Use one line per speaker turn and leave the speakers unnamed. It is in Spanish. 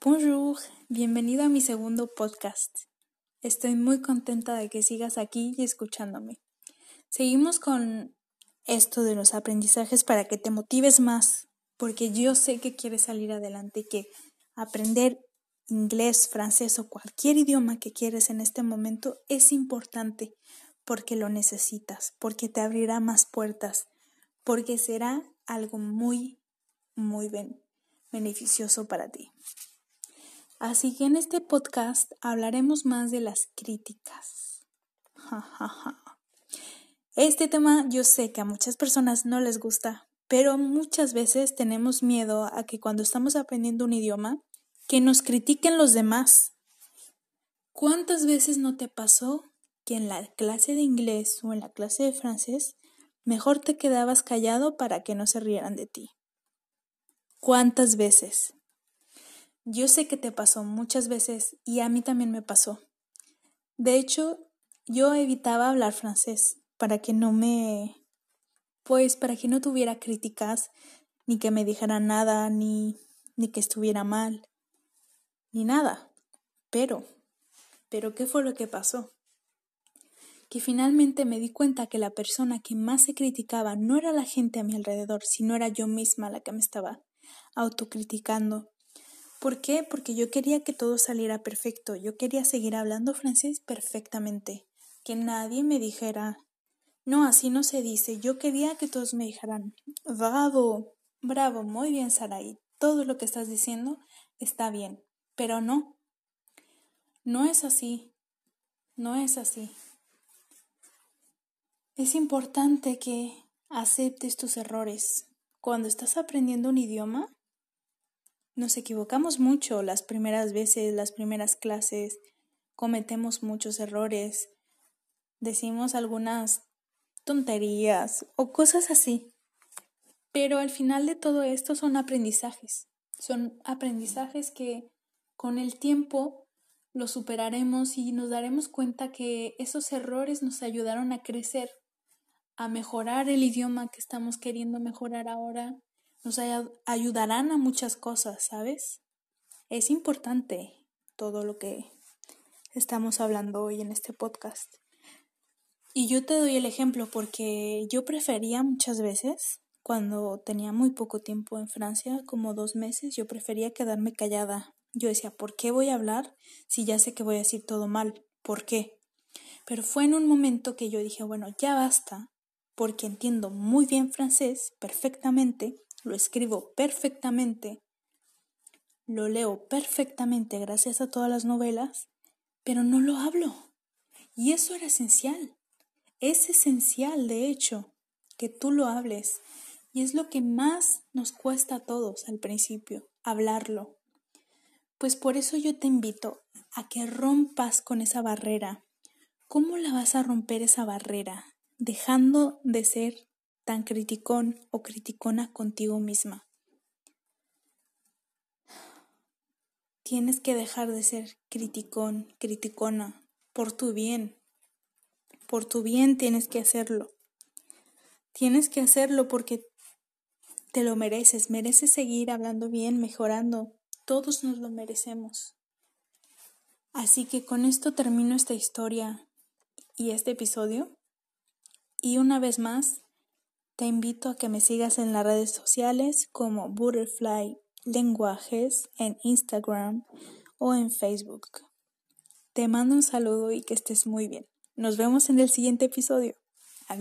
Bonjour, bienvenido a mi segundo podcast. Estoy muy contenta de que sigas aquí y escuchándome. Seguimos con esto de los aprendizajes para que te motives más, porque yo sé que quieres salir adelante y que aprender inglés, francés o cualquier idioma que quieres en este momento es importante porque lo necesitas, porque te abrirá más puertas, porque será algo muy, muy beneficioso para ti. Así que en este podcast hablaremos más de las críticas. Este tema yo sé que a muchas personas no les gusta, pero muchas veces tenemos miedo a que cuando estamos aprendiendo un idioma, que nos critiquen los demás. ¿Cuántas veces no te pasó que en la clase de inglés o en la clase de francés mejor te quedabas callado para que no se rieran de ti? ¿Cuántas veces? Yo sé que te pasó muchas veces y a mí también me pasó. De hecho, yo evitaba hablar francés para que no me... pues para que no tuviera críticas, ni que me dijera nada, ni, ni que estuviera mal, ni nada. Pero, pero ¿qué fue lo que pasó? Que finalmente me di cuenta que la persona que más se criticaba no era la gente a mi alrededor, sino era yo misma la que me estaba autocriticando ¿Por qué? Porque yo quería que todo saliera perfecto, yo quería seguir hablando francés perfectamente, que nadie me dijera, no, así no se dice, yo quería que todos me dijeran, bravo, bravo, muy bien Sarai, todo lo que estás diciendo está bien, pero no, no es así, no es así. Es importante que aceptes tus errores. Cuando estás aprendiendo un idioma, nos equivocamos mucho las primeras veces, las primeras clases, cometemos muchos errores, decimos algunas tonterías o cosas así. Pero al final de todo esto son aprendizajes. Son aprendizajes que con el tiempo los superaremos y nos daremos cuenta que esos errores nos ayudaron a crecer, a mejorar el idioma que estamos queriendo mejorar ahora nos ayudarán a muchas cosas, ¿sabes? Es importante todo lo que estamos hablando hoy en este podcast. Y yo te doy el ejemplo porque yo prefería muchas veces, cuando tenía muy poco tiempo en Francia, como dos meses, yo prefería quedarme callada. Yo decía, ¿por qué voy a hablar si ya sé que voy a decir todo mal? ¿Por qué? Pero fue en un momento que yo dije, bueno, ya basta, porque entiendo muy bien francés, perfectamente, lo escribo perfectamente, lo leo perfectamente gracias a todas las novelas, pero no lo hablo. Y eso era esencial. Es esencial, de hecho, que tú lo hables. Y es lo que más nos cuesta a todos al principio, hablarlo. Pues por eso yo te invito a que rompas con esa barrera. ¿Cómo la vas a romper esa barrera? Dejando de ser tan criticón o criticona contigo misma. Tienes que dejar de ser criticón, criticona, por tu bien. Por tu bien tienes que hacerlo. Tienes que hacerlo porque te lo mereces, mereces seguir hablando bien, mejorando. Todos nos lo merecemos. Así que con esto termino esta historia y este episodio. Y una vez más, te invito a que me sigas en las redes sociales como Butterfly Lenguajes en Instagram o en Facebook. Te mando un saludo y que estés muy bien. Nos vemos en el siguiente episodio. A